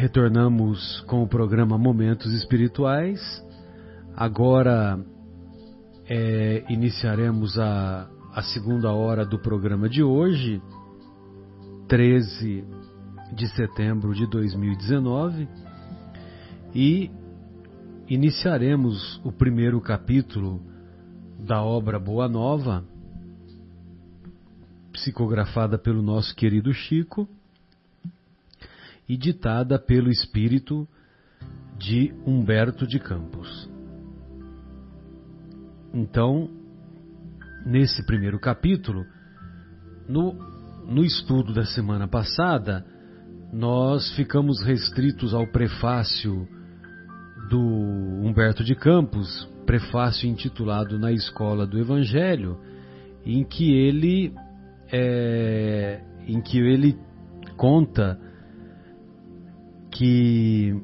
retornamos com o programa Momentos Espirituais. Agora é, iniciaremos a, a segunda hora do programa de hoje, 13 de setembro de 2019, e iniciaremos o primeiro capítulo da obra Boa Nova, psicografada pelo nosso querido Chico e ditada pelo espírito de Humberto de Campos. Então, nesse primeiro capítulo, no, no estudo da semana passada, nós ficamos restritos ao prefácio do Humberto de Campos, prefácio intitulado Na Escola do Evangelho, em que ele é, em que ele conta que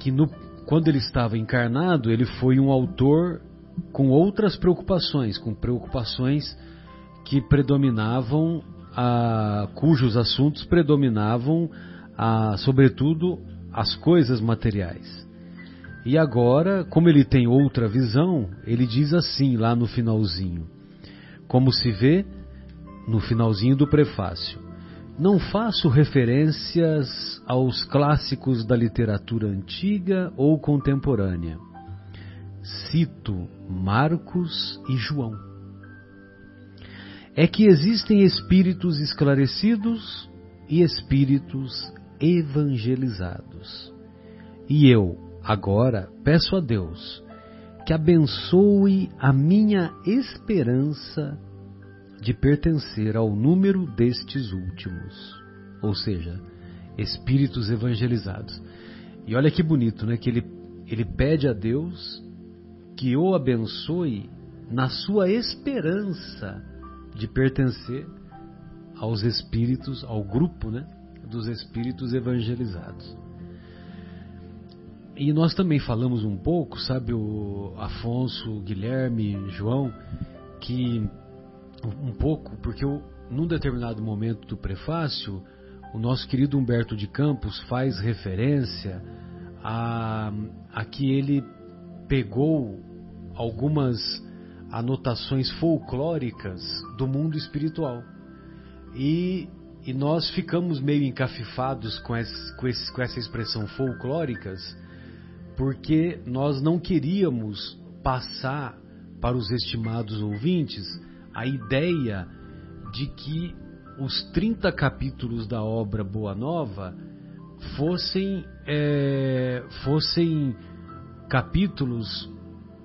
que no, quando ele estava encarnado ele foi um autor com outras preocupações, com preocupações que predominavam, a, cujos assuntos predominavam, a, sobretudo, as coisas materiais. E agora, como ele tem outra visão, ele diz assim lá no finalzinho, como se vê no finalzinho do prefácio. Não faço referências aos clássicos da literatura antiga ou contemporânea. Cito Marcos e João. É que existem espíritos esclarecidos e espíritos evangelizados. E eu, agora, peço a Deus que abençoe a minha esperança de pertencer ao número destes últimos, ou seja, espíritos evangelizados. E olha que bonito, né? Que ele, ele pede a Deus que o abençoe na sua esperança de pertencer aos espíritos, ao grupo, né? Dos espíritos evangelizados. E nós também falamos um pouco, sabe, o Afonso, Guilherme, João, que um pouco, porque eu, num determinado momento do prefácio, o nosso querido Humberto de Campos faz referência a, a que ele pegou algumas anotações folclóricas do mundo espiritual. E, e nós ficamos meio encafifados com, esse, com, esse, com essa expressão folclóricas, porque nós não queríamos passar para os estimados ouvintes a ideia de que os 30 capítulos da obra Boa Nova fossem, é, fossem capítulos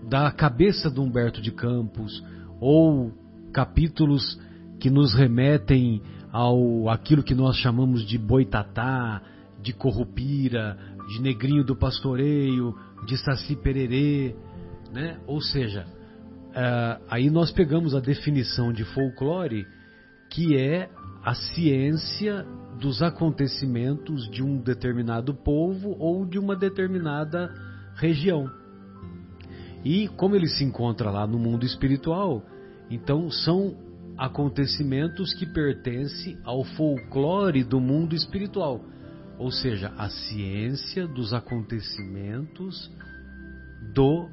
da cabeça de Humberto de Campos ou capítulos que nos remetem ao aquilo que nós chamamos de boitatá, de corrupira, de negrinho do pastoreio, de saci pererê, né? Ou seja, uh, aí nós pegamos a definição de folclore, que é a ciência dos acontecimentos de um determinado povo ou de uma determinada região. E como ele se encontra lá no mundo espiritual, então são acontecimentos que pertencem ao folclore do mundo espiritual, ou seja, a ciência dos acontecimentos do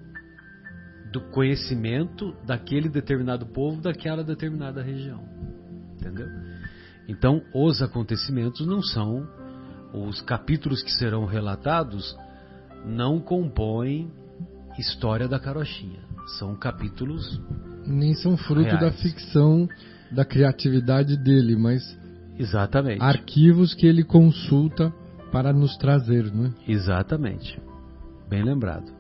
do conhecimento daquele determinado povo, daquela determinada região. Entendeu? Então, os acontecimentos não são, os capítulos que serão relatados não compõem história da carochinha. São capítulos. Nem são fruto reais. da ficção, da criatividade dele, mas. Exatamente. Arquivos que ele consulta para nos trazer, não é? Exatamente. Bem lembrado.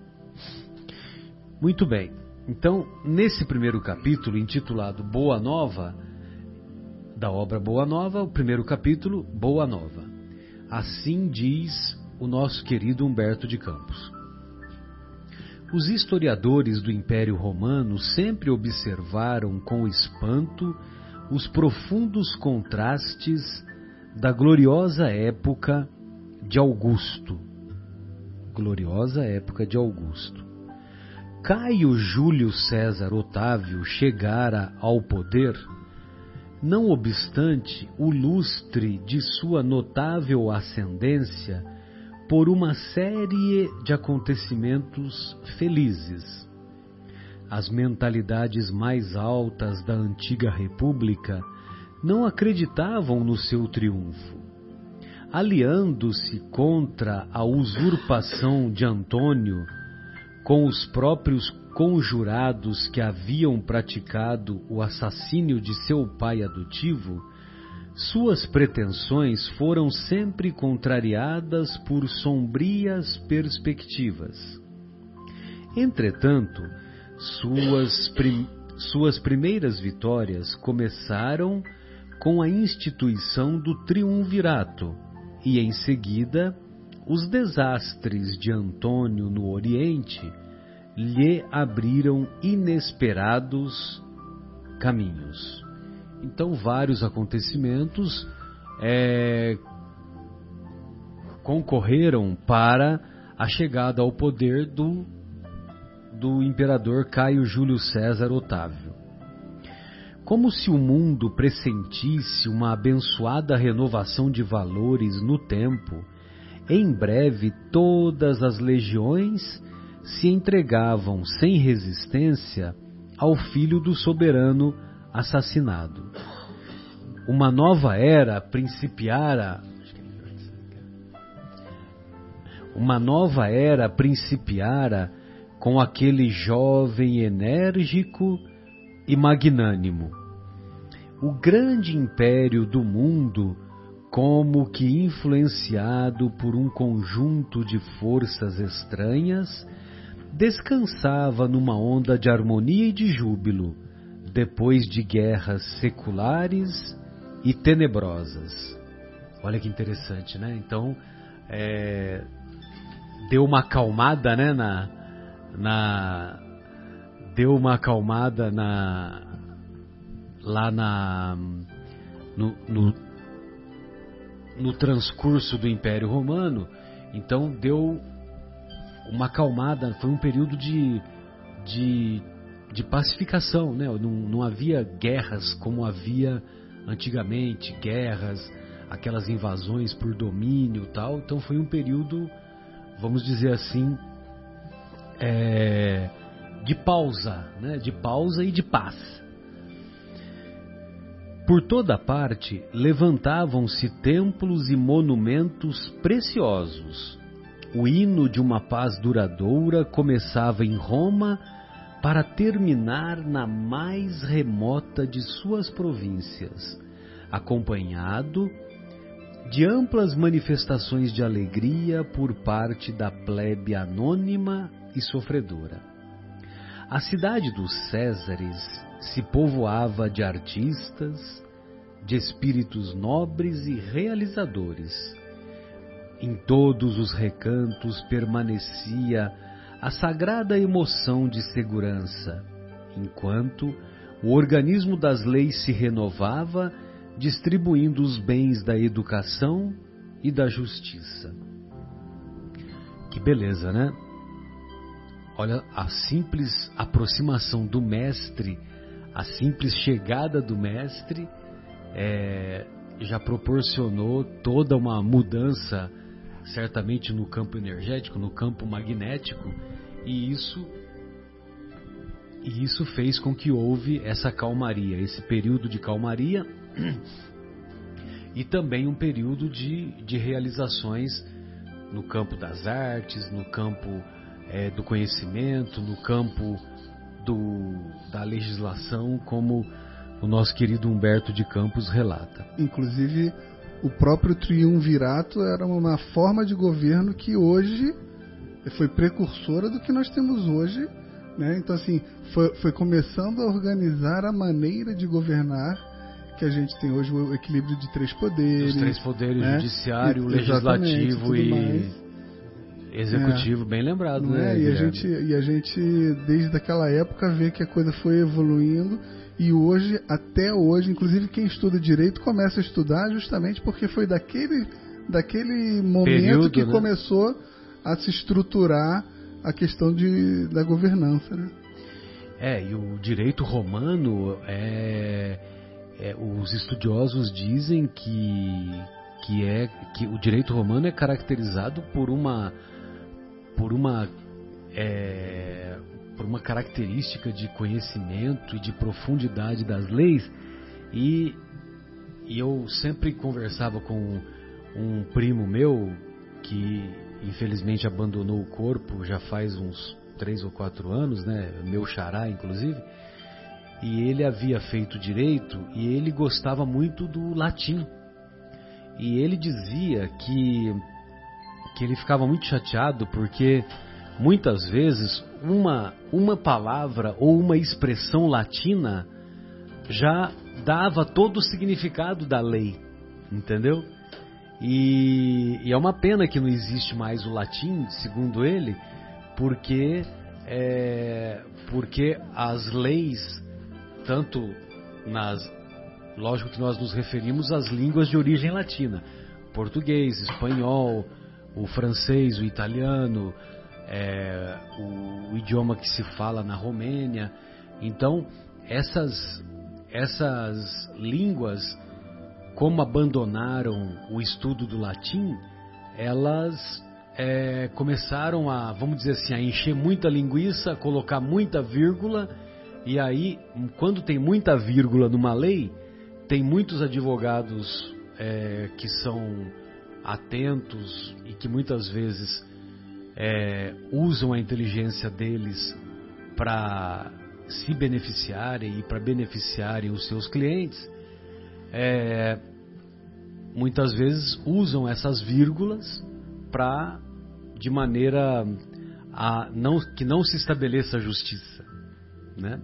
Muito bem. Então, nesse primeiro capítulo, intitulado Boa Nova, da obra Boa Nova, o primeiro capítulo, Boa Nova. Assim diz o nosso querido Humberto de Campos. Os historiadores do Império Romano sempre observaram com espanto os profundos contrastes da gloriosa época de Augusto. Gloriosa época de Augusto Caio Júlio César Otávio chegara ao poder, Não obstante o lustre de sua notável ascendência por uma série de acontecimentos felizes. As mentalidades mais altas da antiga república não acreditavam no seu triunfo. Aliando-se contra a usurpação de Antônio com os próprios conjurados que haviam praticado o assassínio de seu pai adotivo, suas pretensões foram sempre contrariadas por sombrias perspectivas. Entretanto, suas, prim suas primeiras vitórias começaram com a instituição do triunvirato e, em seguida, os desastres de Antônio no Oriente lhe abriram inesperados caminhos. Então, vários acontecimentos é, concorreram para a chegada ao poder do, do imperador Caio Júlio César Otávio. Como se o mundo pressentisse uma abençoada renovação de valores no tempo, em breve todas as legiões se entregavam sem resistência ao filho do soberano assassinado. Uma nova era principiara. Uma nova era principiara com aquele jovem enérgico e magnânimo. O grande império do mundo, como que influenciado por um conjunto de forças estranhas, descansava numa onda de harmonia e de júbilo depois de guerras seculares e tenebrosas. Olha que interessante, né? Então, é, deu uma acalmada, né? Na, na, deu uma acalmada na, lá na, no, no, no transcurso do Império Romano. Então, deu uma acalmada. Foi um período de, de de pacificação, né? Não, não havia guerras como havia antigamente, guerras, aquelas invasões por domínio tal. Então foi um período, vamos dizer assim, é, de pausa, né? De pausa e de paz. Por toda parte levantavam-se templos e monumentos preciosos. O hino de uma paz duradoura começava em Roma para terminar na mais remota de suas províncias, acompanhado de amplas manifestações de alegria por parte da plebe anônima e sofredora. A cidade dos Césares se povoava de artistas, de espíritos nobres e realizadores. Em todos os recantos permanecia a sagrada emoção de segurança, enquanto o organismo das leis se renovava, distribuindo os bens da educação e da justiça. Que beleza, né? Olha a simples aproximação do mestre, a simples chegada do mestre é, já proporcionou toda uma mudança certamente no campo energético, no campo magnético, e isso e isso fez com que houve essa calmaria, esse período de calmaria e também um período de, de realizações no campo das artes, no campo é, do conhecimento, no campo do, da legislação, como o nosso querido Humberto de Campos relata. Inclusive, o próprio triunvirato era uma forma de governo que hoje foi precursora do que nós temos hoje. Né? Então, assim, foi, foi começando a organizar a maneira de governar que a gente tem hoje, o equilíbrio de três poderes. Os três poderes, né? judiciário, e, legislativo e, e executivo, é. bem lembrado, Não né? É? E, a gente, e a gente, desde aquela época, vê que a coisa foi evoluindo e hoje, até hoje, inclusive quem estuda direito começa a estudar justamente porque foi daquele, daquele momento Período, que né? começou a se estruturar a questão de, da governança. Né? É, e o direito romano é, é, os estudiosos dizem que que é que o direito romano é caracterizado por uma por uma é, por uma característica de conhecimento e de profundidade das leis e, e eu sempre conversava com um primo meu que infelizmente abandonou o corpo já faz uns três ou quatro anos, né? Meu xará, inclusive. E ele havia feito direito e ele gostava muito do latim. E ele dizia que que ele ficava muito chateado porque muitas vezes uma uma palavra ou uma expressão latina já dava todo o significado da lei, entendeu? E, e, é uma pena que não existe mais o latim, segundo ele, porque, é, porque as leis, tanto nas. Lógico que nós nos referimos às línguas de origem latina: português, espanhol, o francês, o italiano, é, o, o idioma que se fala na Romênia. Então, essas, essas línguas como abandonaram o estudo do latim, elas é, começaram a, vamos dizer assim, a encher muita linguiça, colocar muita vírgula, e aí, quando tem muita vírgula numa lei, tem muitos advogados é, que são atentos e que muitas vezes é, usam a inteligência deles para se beneficiarem e para beneficiarem os seus clientes é, muitas vezes usam essas vírgulas para de maneira a não que não se estabeleça a justiça, né?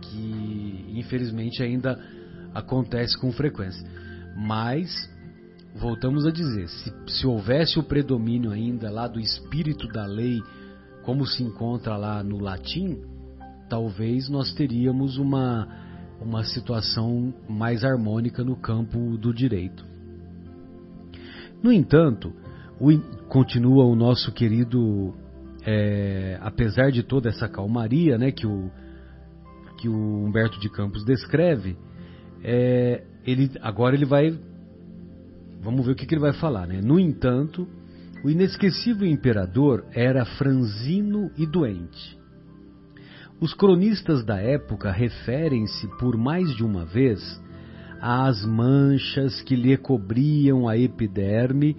Que infelizmente ainda acontece com frequência. Mas voltamos a dizer, se, se houvesse o predomínio ainda lá do espírito da lei, como se encontra lá no latim, talvez nós teríamos uma uma situação mais harmônica no campo do direito. No entanto, o, continua o nosso querido, é, apesar de toda essa calmaria né, que, o, que o Humberto de Campos descreve, é, ele, agora ele vai. Vamos ver o que, que ele vai falar. Né? No entanto, o inesquecível imperador era franzino e doente os cronistas da época referem-se por mais de uma vez às manchas que lhe cobriam a epiderme,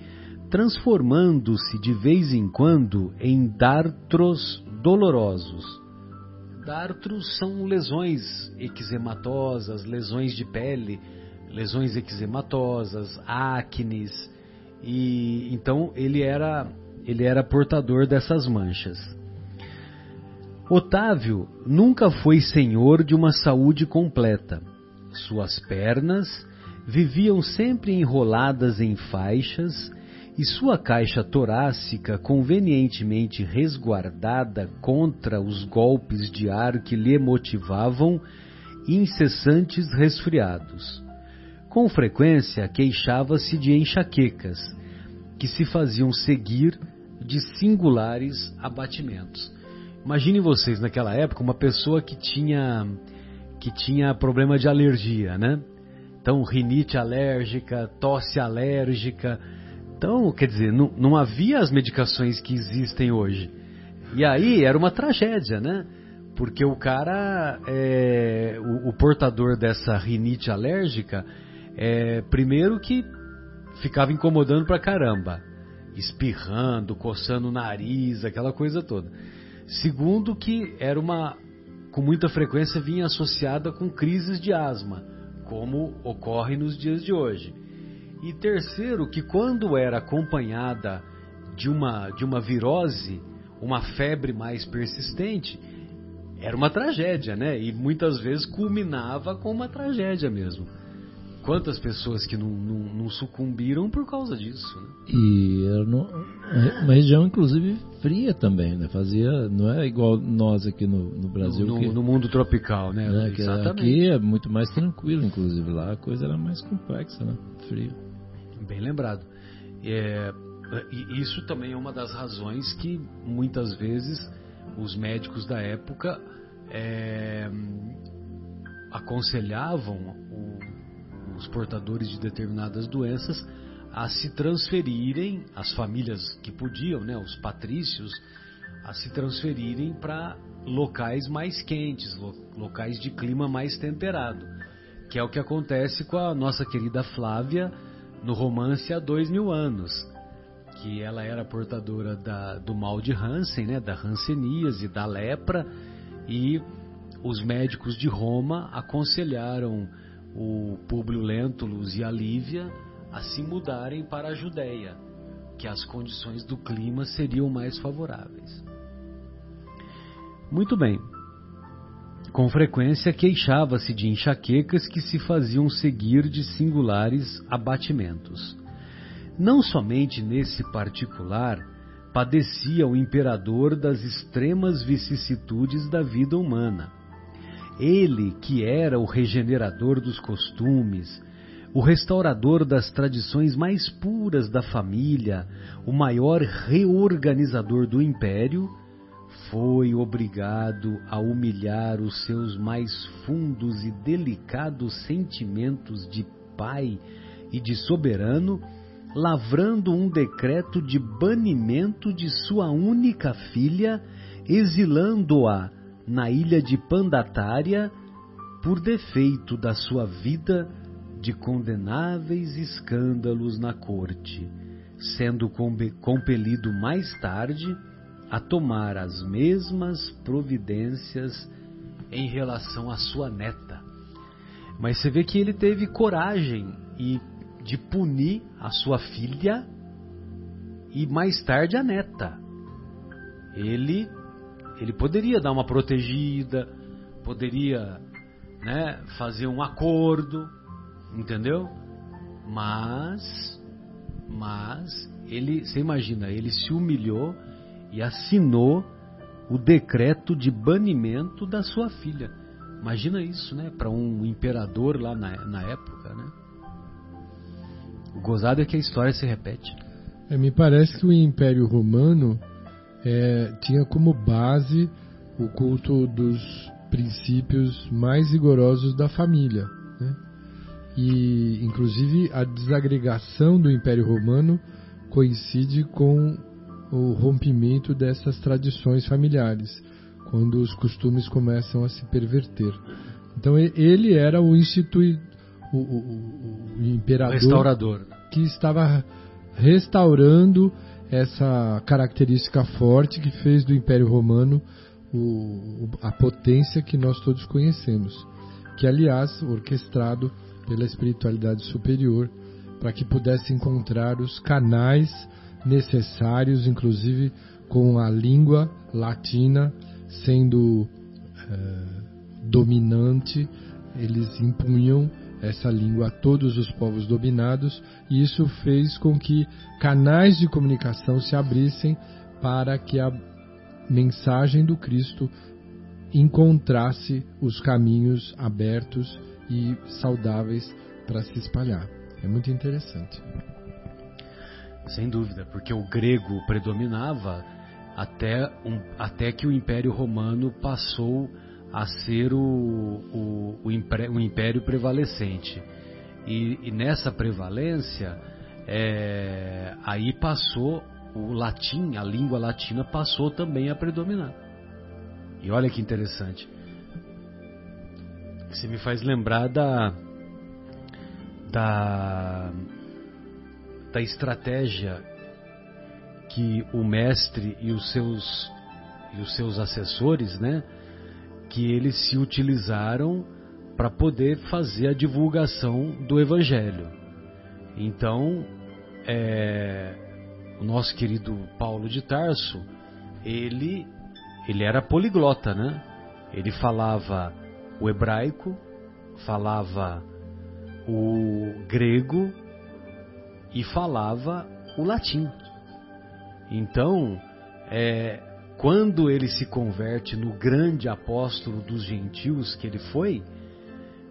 transformando-se de vez em quando em dartros dolorosos. Dartros são lesões eczematosas, lesões de pele, lesões eczematosas, acnes, e então ele era ele era portador dessas manchas. Otávio nunca foi senhor de uma saúde completa. Suas pernas viviam sempre enroladas em faixas e sua caixa torácica convenientemente resguardada contra os golpes de ar que lhe motivavam incessantes resfriados. Com frequência queixava-se de enxaquecas, que se faziam seguir de singulares abatimentos. Imaginem vocês naquela época uma pessoa que tinha que tinha problema de alergia, né? Então, rinite alérgica, tosse alérgica. Então, quer dizer, não, não havia as medicações que existem hoje. E aí era uma tragédia, né? Porque o cara, é, o, o, portador dessa rinite alérgica, é, primeiro que ficava incomodando pra caramba, espirrando, coçando o nariz, aquela coisa toda. Segundo, que era uma, com muita frequência vinha associada com crises de asma, como ocorre nos dias de hoje. E terceiro, que quando era acompanhada de uma, de uma virose, uma febre mais persistente, era uma tragédia, né? E muitas vezes culminava com uma tragédia mesmo. Quantas pessoas que não, não, não sucumbiram por causa disso, né? E era no, uma região, inclusive, fria também, né? Fazia, não é igual nós aqui no, no Brasil. No, que, no, mundo tropical, né? né? Aqui é muito mais tranquilo, inclusive. Lá a coisa era mais complexa, né? Frio. Bem lembrado. É, isso também é uma das razões que muitas vezes os médicos da época é, aconselhavam o os portadores de determinadas doenças a se transferirem, as famílias que podiam, né, os patrícios, a se transferirem para locais mais quentes, locais de clima mais temperado, que é o que acontece com a nossa querida Flávia no romance há dois mil anos, que ela era portadora da, do mal de Hansen, né, da hanseníase, da lepra, e os médicos de Roma aconselharam o Públio Lentulus e a Lívia a se mudarem para a Judéia, que as condições do clima seriam mais favoráveis. Muito bem. Com frequência queixava-se de enxaquecas que se faziam seguir de singulares abatimentos. Não somente nesse particular padecia o imperador das extremas vicissitudes da vida humana. Ele, que era o regenerador dos costumes, o restaurador das tradições mais puras da família, o maior reorganizador do império, foi obrigado a humilhar os seus mais fundos e delicados sentimentos de pai e de soberano, lavrando um decreto de banimento de sua única filha, exilando-a na ilha de Pandatária por defeito da sua vida de condenáveis escândalos na corte, sendo compelido mais tarde a tomar as mesmas providências em relação à sua neta. Mas você vê que ele teve coragem e de punir a sua filha e mais tarde a neta. Ele ele poderia dar uma protegida, poderia, né, fazer um acordo, entendeu? Mas mas ele, você imagina, ele se humilhou e assinou o decreto de banimento da sua filha. Imagina isso, né? Para um imperador lá na, na época, né? O gozado é que a história se repete. É, me parece que o Império Romano é, tinha como base o culto dos princípios mais rigorosos da família. Né? E, inclusive, a desagregação do Império Romano coincide com o rompimento dessas tradições familiares, quando os costumes começam a se perverter. Então ele era o institui o, o, o imperador restaurador que estava restaurando essa característica forte que fez do Império Romano o, a potência que nós todos conhecemos, que aliás orquestrado pela espiritualidade superior para que pudesse encontrar os canais necessários, inclusive com a língua latina sendo é, dominante, eles impunham essa língua a todos os povos dominados, e isso fez com que canais de comunicação se abrissem para que a mensagem do Cristo encontrasse os caminhos abertos e saudáveis para se espalhar. É muito interessante. Sem dúvida, porque o grego predominava até, um, até que o Império Romano passou a ser o, o, o, império, o império, prevalecente. E, e nessa prevalência, é, aí passou o latim, a língua latina passou também a predominar. E olha que interessante. Você me faz lembrar da, da da estratégia que o mestre e os seus e os seus assessores, né, que eles se utilizaram para poder fazer a divulgação do evangelho. Então, é, o nosso querido Paulo de Tarso, ele ele era poliglota, né? Ele falava o hebraico, falava o grego e falava o latim. Então, é, quando ele se converte no grande apóstolo dos gentios que ele foi,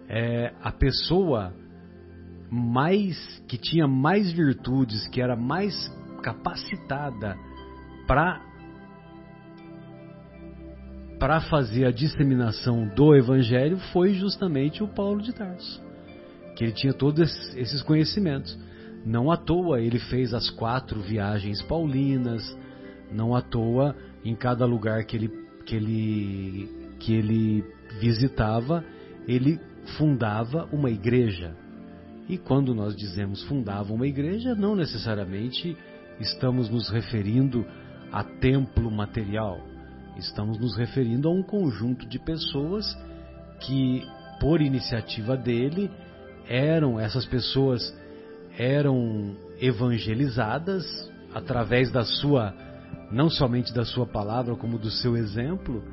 é, a pessoa mais que tinha mais virtudes, que era mais capacitada para para fazer a disseminação do evangelho foi justamente o Paulo de Tarso. que ele tinha todos esses conhecimentos. Não à toa ele fez as quatro viagens paulinas, não à toa em cada lugar que ele, que ele, que ele visitava, ele fundava uma igreja. E quando nós dizemos fundava uma igreja, não necessariamente estamos nos referindo a templo material. Estamos nos referindo a um conjunto de pessoas que, por iniciativa dele, eram essas pessoas eram evangelizadas através da sua não somente da sua palavra como do seu exemplo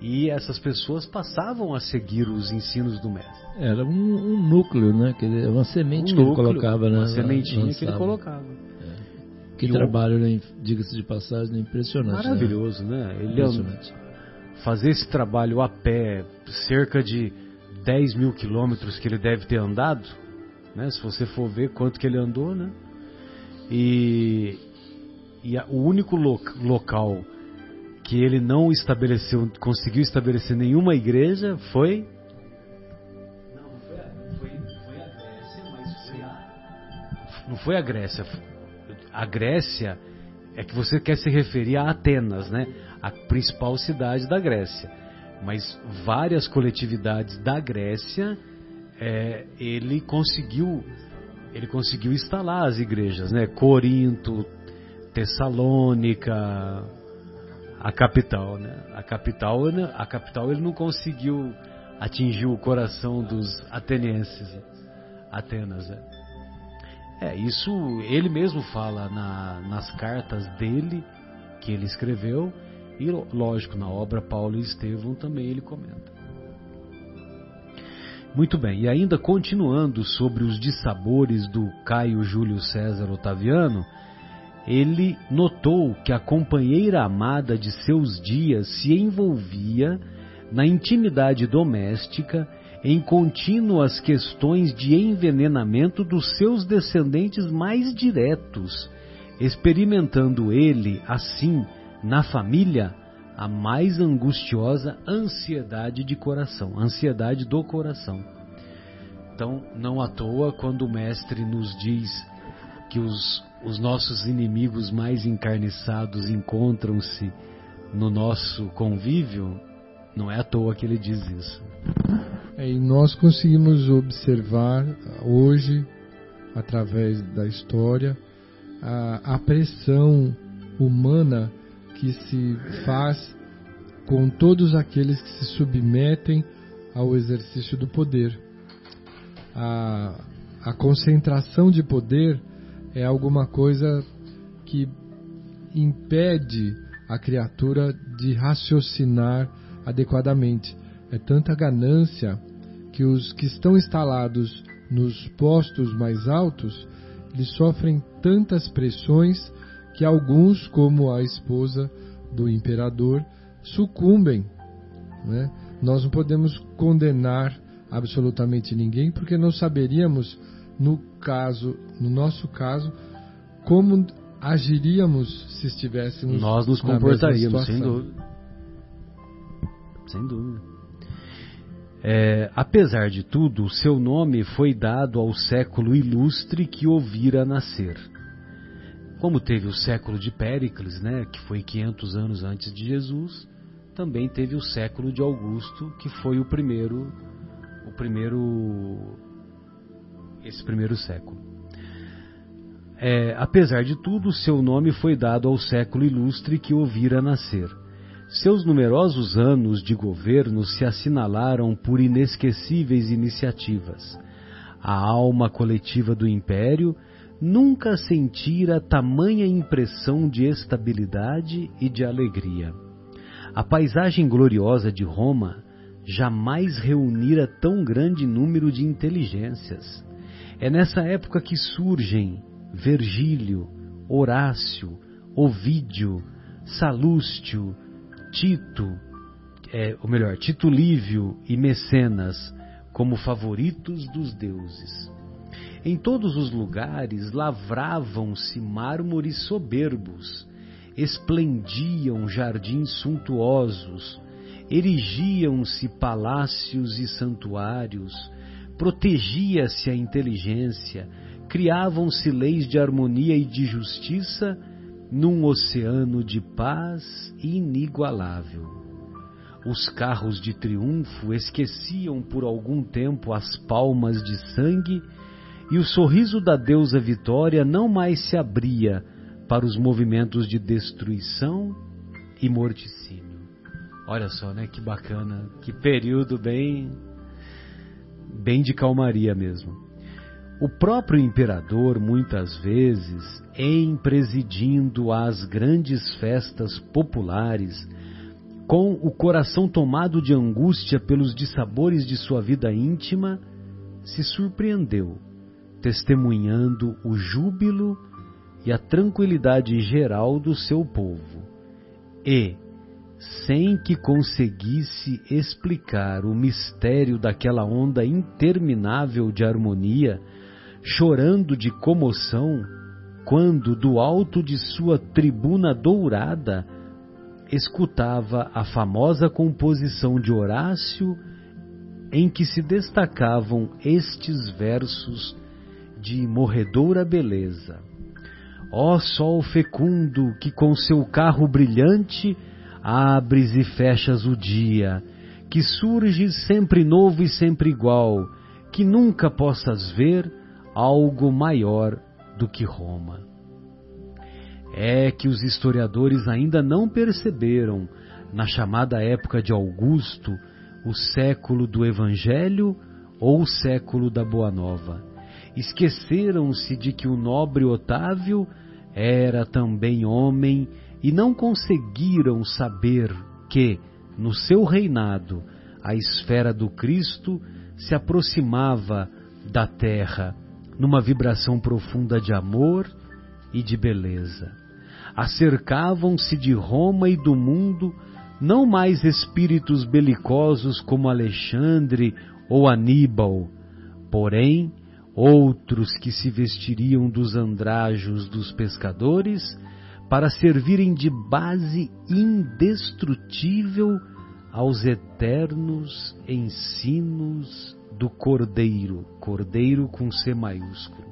e essas pessoas passavam a seguir os ensinos do mestre. Era um, um núcleo, né? Uma semente um que núcleo, ele colocava, né? Uma sementinha que ele colocava. É. Que e trabalho, né? diga-se de passagem, impressionante. Né? Maravilhoso, né? né? Ele impressionante. fazer esse trabalho a pé, cerca de 10 mil quilômetros que ele deve ter andado, né? Se você for ver quanto que ele andou, né? E, e a, o único lo, local que ele não estabeleceu, conseguiu estabelecer nenhuma igreja foi. Não, foi a, foi, foi a Grécia, mas foi a. Não foi a Grécia. A Grécia é que você quer se referir a Atenas, né? A principal cidade da Grécia. Mas várias coletividades da Grécia, é, ele conseguiu ele conseguiu instalar as igrejas, né? Corinto, Tessalônica, a capital, né? A capital, a capital ele não conseguiu atingir o coração dos atenienses, Atenas, né? É, isso ele mesmo fala na, nas cartas dele que ele escreveu e lógico na obra Paulo e Estevão também ele comenta. Muito bem, e ainda continuando sobre os dissabores do Caio Júlio César Otaviano, ele notou que a companheira amada de seus dias se envolvia na intimidade doméstica em contínuas questões de envenenamento dos seus descendentes mais diretos, experimentando ele, assim, na família, a mais angustiosa ansiedade de coração, ansiedade do coração. Então, não à toa, quando o Mestre nos diz que os os nossos inimigos mais encarniçados encontram-se no nosso convívio, não é à toa que ele diz isso. É, e nós conseguimos observar hoje, através da história, a, a pressão humana que se faz com todos aqueles que se submetem ao exercício do poder. A, a concentração de poder é alguma coisa que impede a criatura de raciocinar adequadamente. É tanta ganância que os que estão instalados nos postos mais altos, eles sofrem tantas pressões que alguns, como a esposa do imperador, sucumbem. Né? Nós não podemos condenar absolutamente ninguém porque não saberíamos no caso, no nosso caso, como agiríamos se estivéssemos Nós nos comportaríamos, sem dúvida. Sem dúvida. É, apesar de tudo, seu nome foi dado ao século ilustre que o vira nascer. Como teve o século de Péricles, né, que foi 500 anos antes de Jesus, também teve o século de Augusto, que foi o primeiro, o primeiro esse primeiro século. É, apesar de tudo, seu nome foi dado ao século ilustre que o vira nascer. Seus numerosos anos de governo se assinalaram por inesquecíveis iniciativas. A alma coletiva do império nunca sentira tamanha impressão de estabilidade e de alegria. A paisagem gloriosa de Roma jamais reunira tão grande número de inteligências. É nessa época que surgem Virgílio, Horácio, Ovídio, Salústio, Tito, é, ou melhor, Tito Lívio e Mecenas como favoritos dos deuses. Em todos os lugares lavravam-se mármores soberbos, esplendiam jardins suntuosos, erigiam-se palácios e santuários, protegia-se a inteligência, criavam-se leis de harmonia e de justiça num oceano de paz inigualável. Os carros de triunfo esqueciam por algum tempo as palmas de sangue e o sorriso da deusa Vitória não mais se abria para os movimentos de destruição e morticínio. Olha só, né? Que bacana, que período bem bem de calmaria mesmo. O próprio imperador, muitas vezes, em presidindo as grandes festas populares, com o coração tomado de angústia pelos dissabores de sua vida íntima, se surpreendeu, testemunhando o júbilo e a tranquilidade geral do seu povo. E, sem que conseguisse explicar o mistério daquela onda interminável de harmonia, chorando de comoção, quando do alto de sua tribuna dourada escutava a famosa composição de Horácio, em que se destacavam estes versos de morredoura beleza. Ó sol fecundo que com seu carro brilhante abres e fechas o dia, que surges sempre novo e sempre igual, que nunca possas ver algo maior do que Roma. É que os historiadores ainda não perceberam, na chamada época de Augusto, o século do Evangelho ou o século da Boa Nova. Esqueceram-se de que o nobre Otávio era também homem e não conseguiram saber que, no seu reinado, a esfera do Cristo se aproximava da terra numa vibração profunda de amor e de beleza. Acercavam-se de Roma e do mundo não mais espíritos belicosos como Alexandre ou Aníbal, porém outros que se vestiriam dos andrajos dos pescadores para servirem de base indestrutível aos eternos ensinos do Cordeiro, Cordeiro com C maiúsculo.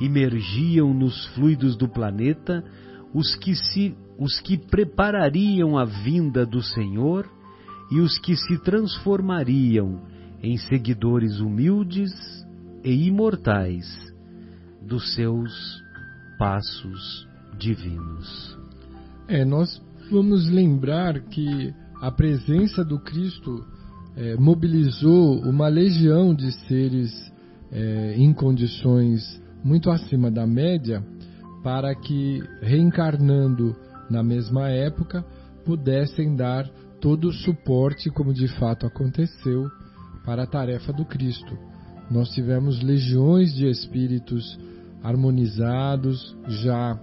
Imergiam nos fluidos do planeta os que se os que preparariam a vinda do Senhor e os que se transformariam em seguidores humildes e imortais dos seus passos divinos. É, nós vamos lembrar que a presença do Cristo é, mobilizou uma legião de seres é, em condições muito acima da média para que, reencarnando na mesma época, pudessem dar todo o suporte, como de fato aconteceu, para a tarefa do Cristo. Nós tivemos legiões de espíritos harmonizados, já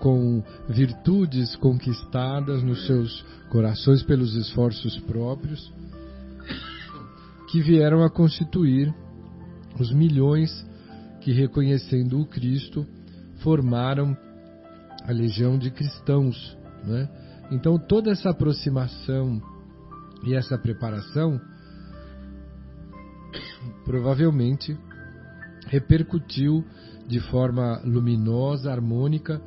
com virtudes conquistadas nos seus corações pelos esforços próprios, que vieram a constituir os milhões que, reconhecendo o Cristo, formaram a legião de cristãos. Né? Então, toda essa aproximação e essa preparação provavelmente repercutiu de forma luminosa, harmônica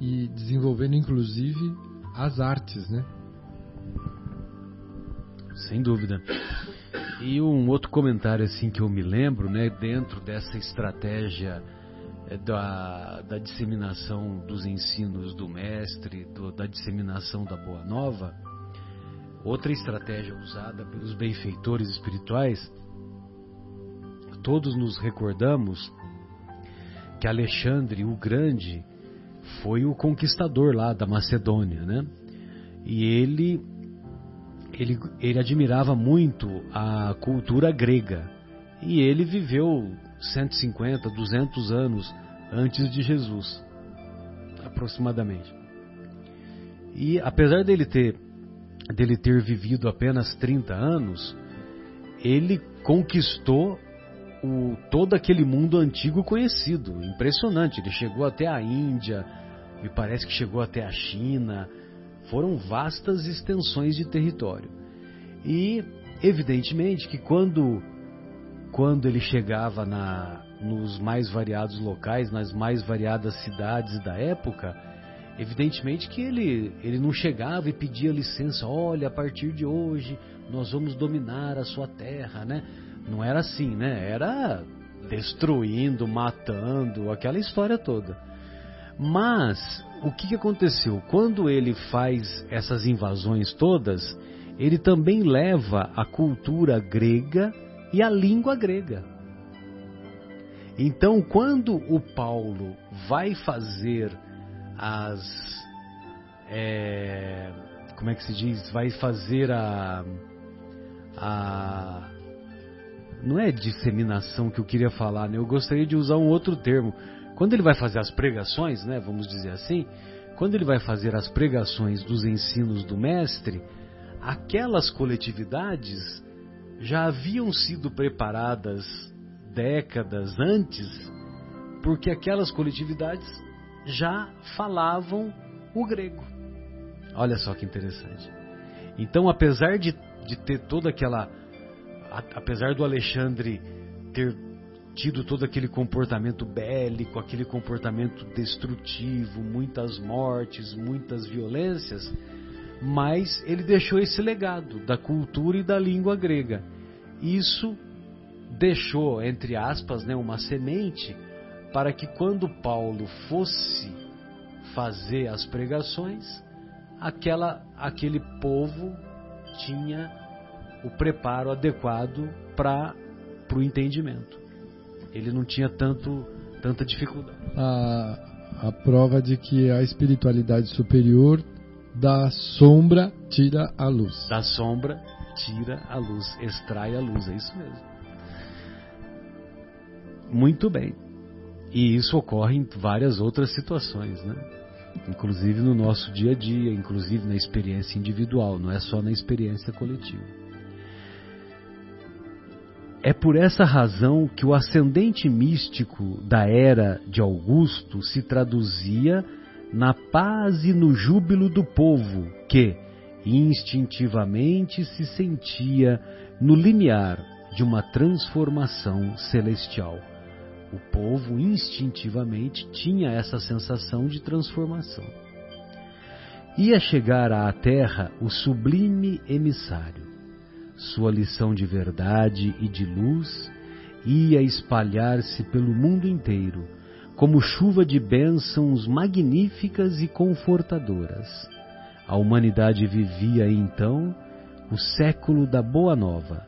e desenvolvendo inclusive as artes, né? Sem dúvida. E um outro comentário assim que eu me lembro, né, dentro dessa estratégia eh, da, da disseminação dos ensinos do mestre, do, da disseminação da boa nova, outra estratégia usada pelos benfeitores espirituais, todos nos recordamos que Alexandre o Grande foi o conquistador lá da Macedônia, né? E ele ele, ele admirava muito a cultura grega e ele viveu 150, 200 anos antes de Jesus, aproximadamente. E apesar dele ter dele ter vivido apenas 30 anos, ele conquistou o, todo aquele mundo antigo conhecido. Impressionante. Ele chegou até a Índia, me parece que chegou até a China, foram vastas extensões de território. E, evidentemente, que quando quando ele chegava na, nos mais variados locais, nas mais variadas cidades da época, evidentemente que ele, ele não chegava e pedia licença, olha, a partir de hoje nós vamos dominar a sua terra, né? Não era assim, né? Era destruindo, matando, aquela história toda. Mas o que, aconteceu? Quando ele faz essas invasões todas, ele também leva a cultura grega e a língua grega. Então, quando o Paulo vai fazer as. É, como é que se diz? Vai fazer a. a não é disseminação que eu queria falar, né? Eu gostaria de usar um outro termo. Quando ele vai fazer as pregações, né, vamos dizer assim, quando ele vai fazer as pregações dos ensinos do mestre, aquelas coletividades já haviam sido preparadas décadas antes, porque aquelas coletividades já falavam o grego. Olha só que interessante. Então, apesar de, de ter toda aquela. Apesar do Alexandre ter tido todo aquele comportamento bélico, aquele comportamento destrutivo, muitas mortes, muitas violências, mas ele deixou esse legado da cultura e da língua grega. Isso deixou, entre aspas, né, uma semente para que quando Paulo fosse fazer as pregações, aquela, aquele povo tinha o preparo adequado para o entendimento. Ele não tinha tanto, tanta dificuldade. A, a prova de que a espiritualidade superior da sombra tira a luz. Da sombra tira a luz, extrai a luz, é isso mesmo. Muito bem. E isso ocorre em várias outras situações, né? Inclusive no nosso dia a dia, inclusive na experiência individual, não é só na experiência coletiva. É por essa razão que o ascendente místico da era de Augusto se traduzia na paz e no júbilo do povo, que instintivamente se sentia no limiar de uma transformação celestial o povo instintivamente tinha essa sensação de transformação. Ia chegar à terra o sublime emissário. Sua lição de verdade e de luz ia espalhar-se pelo mundo inteiro, como chuva de bênçãos magníficas e confortadoras. A humanidade vivia então o século da Boa Nova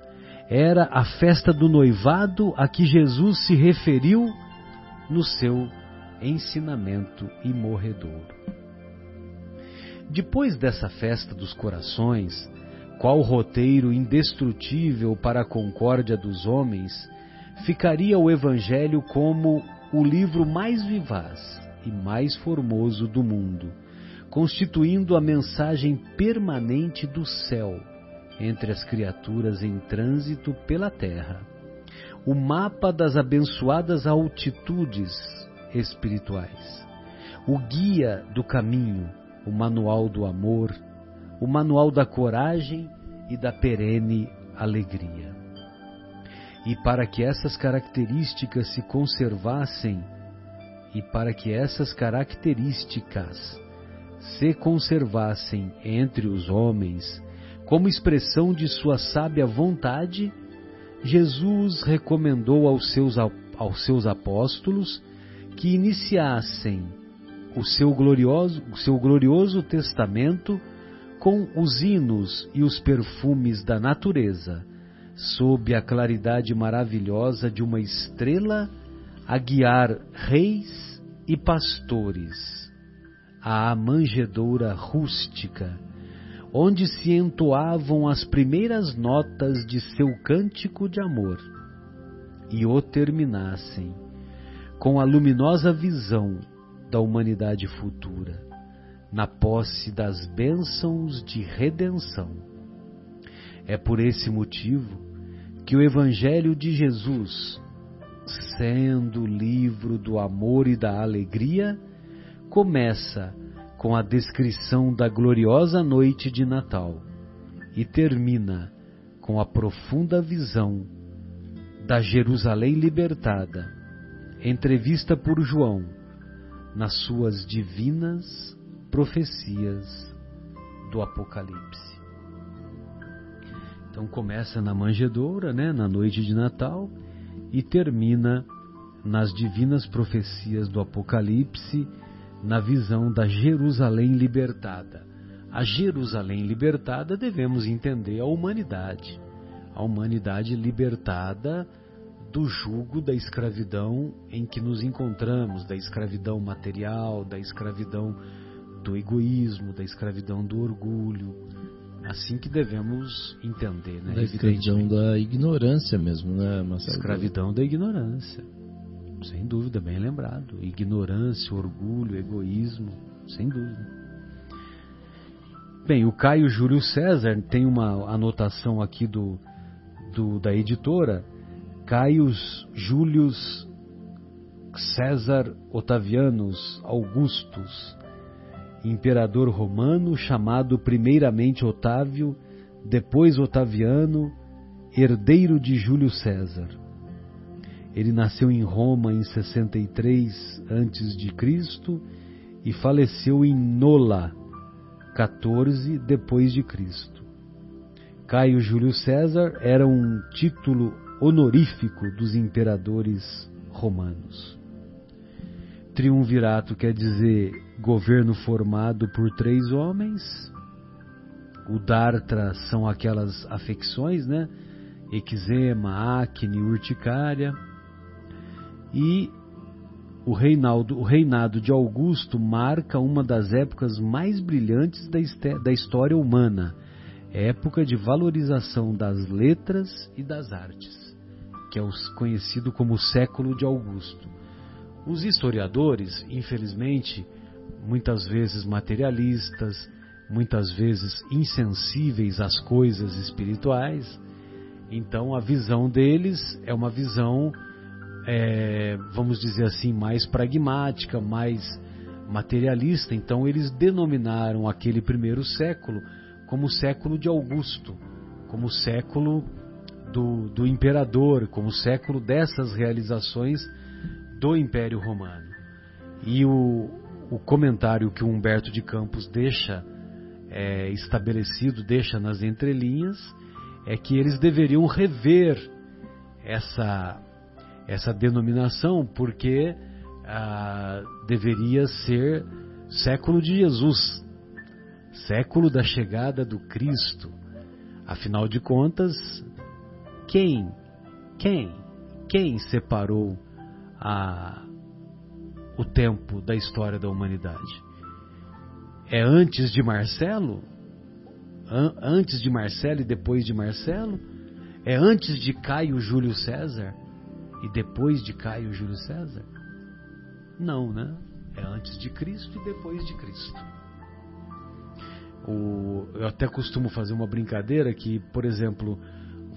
era a festa do noivado a que Jesus se referiu no seu ensinamento imorredor. Depois dessa festa dos corações, qual roteiro indestrutível para a concórdia dos homens, ficaria o Evangelho como o livro mais vivaz e mais formoso do mundo, constituindo a mensagem permanente do céu entre as criaturas em trânsito pela terra, o mapa das abençoadas altitudes espirituais, o guia do caminho, o manual do amor, o manual da coragem e da perene alegria. E para que essas características se conservassem, e para que essas características se conservassem entre os homens, como expressão de sua sábia vontade, Jesus recomendou aos seus, aos seus apóstolos que iniciassem o seu glorioso, o seu glorioso testamento com os hinos e os perfumes da natureza, sob a claridade maravilhosa de uma estrela a guiar reis e pastores à manjedoura rústica onde se entoavam as primeiras notas de seu cântico de amor, e o terminassem com a luminosa visão da humanidade futura, na posse das bênçãos de redenção. É por esse motivo que o Evangelho de Jesus, sendo o livro do amor e da alegria, começa com a descrição da gloriosa noite de Natal e termina com a profunda visão da Jerusalém libertada, entrevista por João nas suas divinas profecias do Apocalipse. Então começa na manjedoura, né, na noite de Natal, e termina nas divinas profecias do Apocalipse, na visão da Jerusalém libertada. A Jerusalém libertada devemos entender a humanidade, a humanidade libertada do jugo da escravidão em que nos encontramos, da escravidão material, da escravidão do egoísmo, da escravidão do orgulho. Assim que devemos entender, né? Da escravidão da ignorância mesmo, né, Marcelo? Escravidão da ignorância. Sem dúvida, bem lembrado. Ignorância, orgulho, egoísmo, sem dúvida. Bem, o Caio Júlio César tem uma anotação aqui do, do da editora Caius Július César Otavianus Augustus, imperador romano chamado primeiramente Otávio, depois Otaviano, herdeiro de Júlio César. Ele nasceu em Roma em 63 a.C. e faleceu em Nola, 14 depois de Cristo. Caio Júlio César era um título honorífico dos imperadores romanos. Triunvirato quer dizer governo formado por três homens. O Dartra são aquelas afecções, né? Eczema, acne, urticária. E o, reinaldo, o reinado de Augusto marca uma das épocas mais brilhantes da, da história humana, época de valorização das letras e das artes que é conhecido como o século de Augusto. Os historiadores, infelizmente, muitas vezes materialistas, muitas vezes insensíveis às coisas espirituais, então a visão deles é uma visão, é, vamos dizer assim, mais pragmática, mais materialista. Então eles denominaram aquele primeiro século como o século de Augusto, como o século do, do imperador, como século dessas realizações do Império Romano. E o, o comentário que o Humberto de Campos deixa é, estabelecido, deixa nas entrelinhas, é que eles deveriam rever essa, essa denominação, porque ah, deveria ser século de Jesus, século da chegada do Cristo. Afinal de contas, quem, quem, quem separou a, o tempo da história da humanidade? É antes de Marcelo? An, antes de Marcelo e depois de Marcelo? É antes de Caio Júlio César e depois de Caio Júlio César? Não, né? É antes de Cristo e depois de Cristo. O, eu até costumo fazer uma brincadeira que, por exemplo,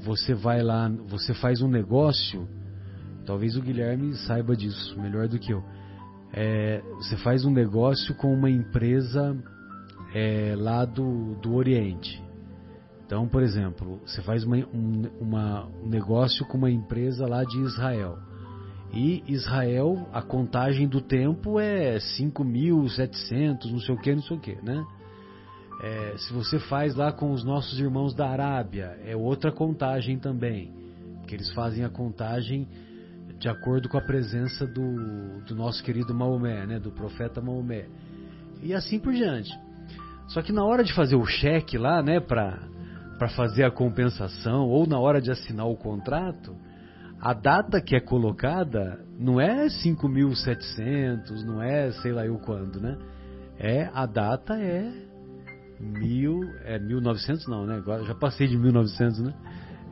você vai lá, você faz um negócio, talvez o Guilherme saiba disso melhor do que eu. É, você faz um negócio com uma empresa é, lá do, do Oriente. Então, por exemplo, você faz uma, um, uma, um negócio com uma empresa lá de Israel. E Israel, a contagem do tempo é 5.700, não sei o que, não sei o que, né? É, se você faz lá com os nossos irmãos da Arábia, é outra contagem também, que eles fazem a contagem de acordo com a presença do, do nosso querido Maomé, né, do profeta Maomé, e assim por diante. Só que na hora de fazer o cheque lá, né, para para fazer a compensação ou na hora de assinar o contrato, a data que é colocada não é 5.700, não é sei lá eu quando, né? É a data é mil, é 1900 não, né? Agora já passei de 1900, né?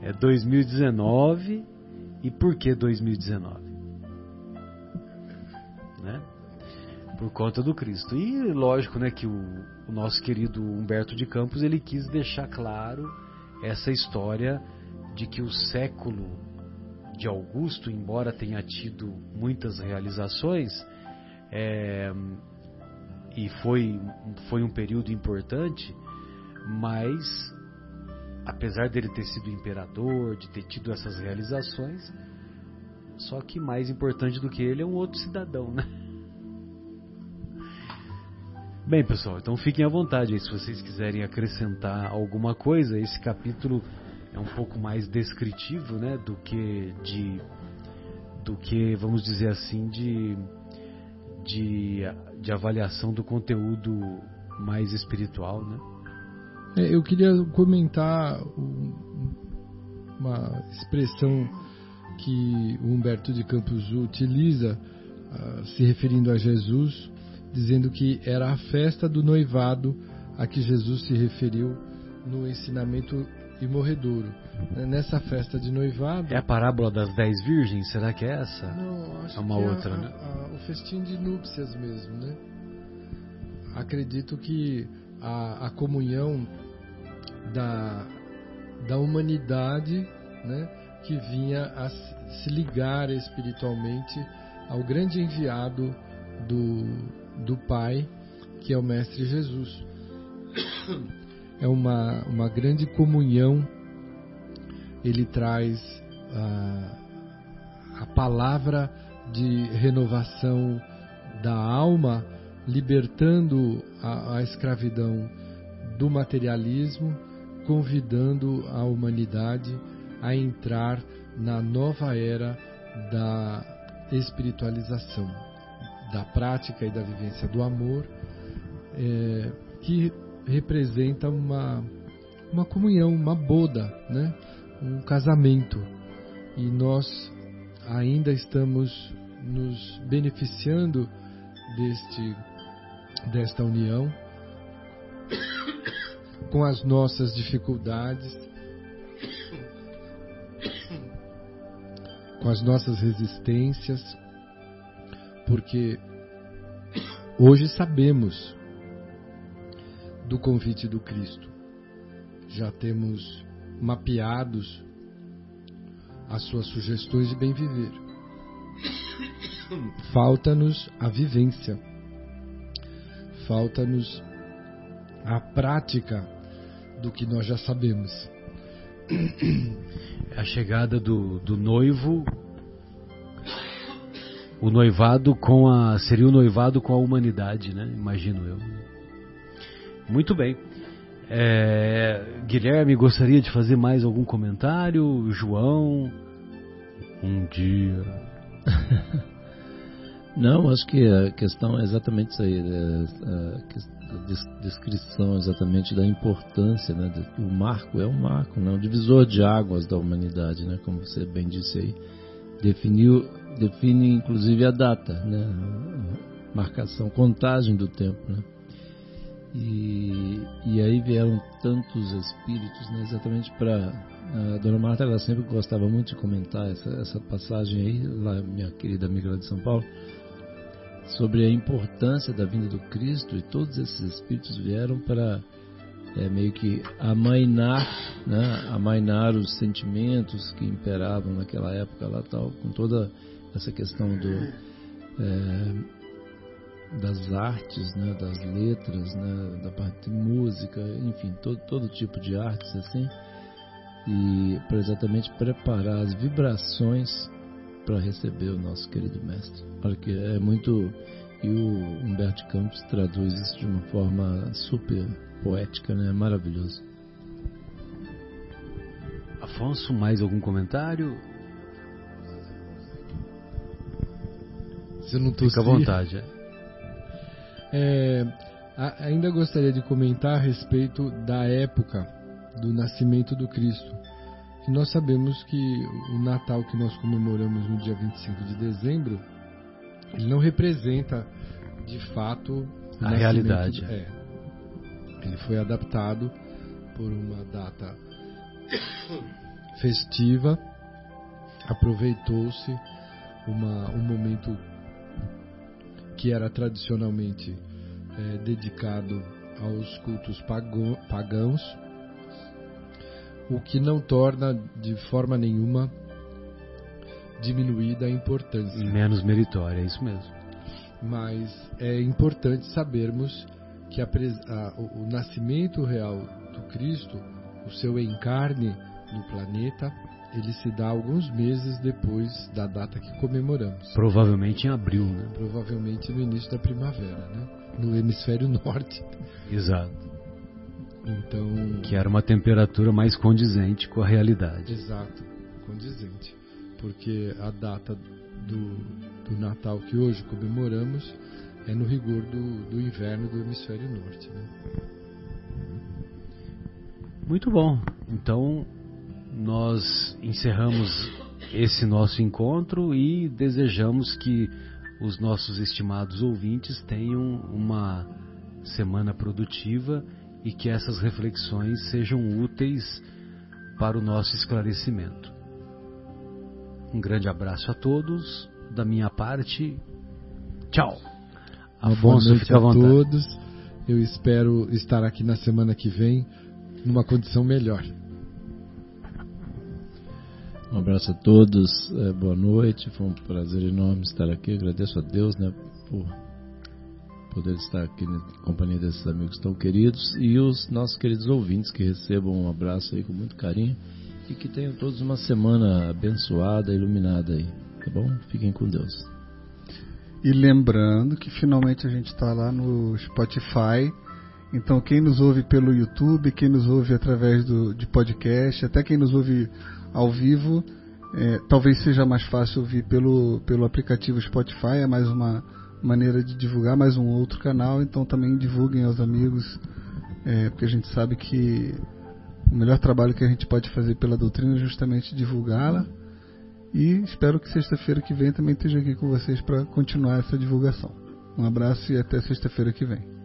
É 2019. E por que 2019? Né? Por conta do Cristo. E lógico, né, que o, o nosso querido Humberto de Campos ele quis deixar claro essa história de que o século de Augusto, embora tenha tido muitas realizações, é, e foi, foi um período importante, mas apesar dele ter sido imperador, de ter tido essas realizações, Só que mais importante do que ele é um outro cidadão, né? Bem, pessoal, então fiquem à vontade aí se vocês quiserem acrescentar alguma coisa. Esse capítulo é um pouco mais descritivo, né, do que de do que, vamos dizer assim, de de, de avaliação do conteúdo mais espiritual, né? É, eu queria comentar uma expressão que o Humberto de Campos utiliza, uh, se referindo a Jesus, dizendo que era a festa do noivado a que Jesus se referiu no ensinamento imorredouro. Nessa festa de noivado. É a parábola das dez virgens? Será que é essa? Não, acho é uma que outra, é a, né? A, o festim de núpcias mesmo, né? Acredito que a, a comunhão da, da humanidade, né? Que vinha a se ligar espiritualmente ao grande enviado do, do Pai, que é o Mestre Jesus. É uma, uma grande comunhão, ele traz a, a palavra de renovação da alma, libertando a, a escravidão do materialismo, convidando a humanidade a entrar na nova era da espiritualização, da prática e da vivência do amor, é, que representa uma, uma comunhão, uma boda, né? um casamento. E nós ainda estamos nos beneficiando deste, desta união com as nossas dificuldades, com as nossas resistências, porque hoje sabemos do convite do Cristo. Já temos mapeados as suas sugestões de bem viver. Falta-nos a vivência. Falta-nos a prática do que nós já sabemos. A chegada do, do noivo, o noivado com a seria o noivado com a humanidade, né? Imagino eu. Muito bem. É, Guilherme, gostaria de fazer mais algum comentário? João, um dia. Não, acho que a questão é exatamente isso aí, é, a descrição exatamente da importância, né? O marco é um marco, né? O divisor de águas da humanidade, né? Como você bem disse aí, definiu, define inclusive a data, né? Marcação, contagem do tempo, né? E, e aí vieram tantos espíritos, né, exatamente para. A dona Marta ela sempre gostava muito de comentar essa, essa passagem aí, lá, minha querida amiga lá de São Paulo, sobre a importância da vinda do Cristo e todos esses espíritos vieram para é, meio que amainar, né, amainar os sentimentos que imperavam naquela época lá tal, com toda essa questão do. É, das artes, né, das letras, né, da parte de música, enfim, todo, todo tipo de artes assim, e para exatamente preparar as vibrações para receber o nosso querido mestre. Olha que é muito e o Humberto Campos traduz isso de uma forma super poética, né? Maravilhoso. Afonso, mais algum comentário? Se eu não Fica à vontade. É. É, ainda gostaria de comentar a respeito da época do nascimento do Cristo. Que nós sabemos que o Natal que nós comemoramos no dia 25 de dezembro, ele não representa de fato a realidade. É. Ele foi adaptado por uma data festiva, aproveitou-se um momento que era tradicionalmente é, dedicado aos cultos pagãos, o que não torna de forma nenhuma diminuída a importância. Menos meritória, é isso mesmo. Mas é importante sabermos que a, a, o, o nascimento real do Cristo, o seu encarne no planeta, ele se dá alguns meses depois da data que comemoramos. Provavelmente em abril, né? Provavelmente no início da primavera, né? No hemisfério norte. Exato. Então. Que era uma temperatura mais condizente com a realidade. Exato, condizente. Porque a data do, do Natal que hoje comemoramos é no rigor do, do inverno do hemisfério norte. Né? Muito bom. Então, nós encerramos esse nosso encontro e desejamos que os nossos estimados ouvintes tenham uma semana produtiva e que essas reflexões sejam úteis para o nosso esclarecimento. Um grande abraço a todos, da minha parte, tchau. Uma Afonso, boa noite a todos. Eu espero estar aqui na semana que vem numa condição melhor. Um abraço a todos, é, boa noite, foi um prazer enorme estar aqui. Agradeço a Deus né, por poder estar aqui na companhia desses amigos tão queridos e os nossos queridos ouvintes que recebam um abraço aí com muito carinho e que tenham todos uma semana abençoada, iluminada aí, tá bom? Fiquem com Deus. E lembrando que finalmente a gente está lá no Spotify então, quem nos ouve pelo YouTube, quem nos ouve através do, de podcast, até quem nos ouve ao vivo, é, talvez seja mais fácil ouvir pelo, pelo aplicativo Spotify, é mais uma maneira de divulgar, mais um outro canal. Então, também divulguem aos amigos, é, porque a gente sabe que o melhor trabalho que a gente pode fazer pela doutrina é justamente divulgá-la. E espero que sexta-feira que vem também esteja aqui com vocês para continuar essa divulgação. Um abraço e até sexta-feira que vem.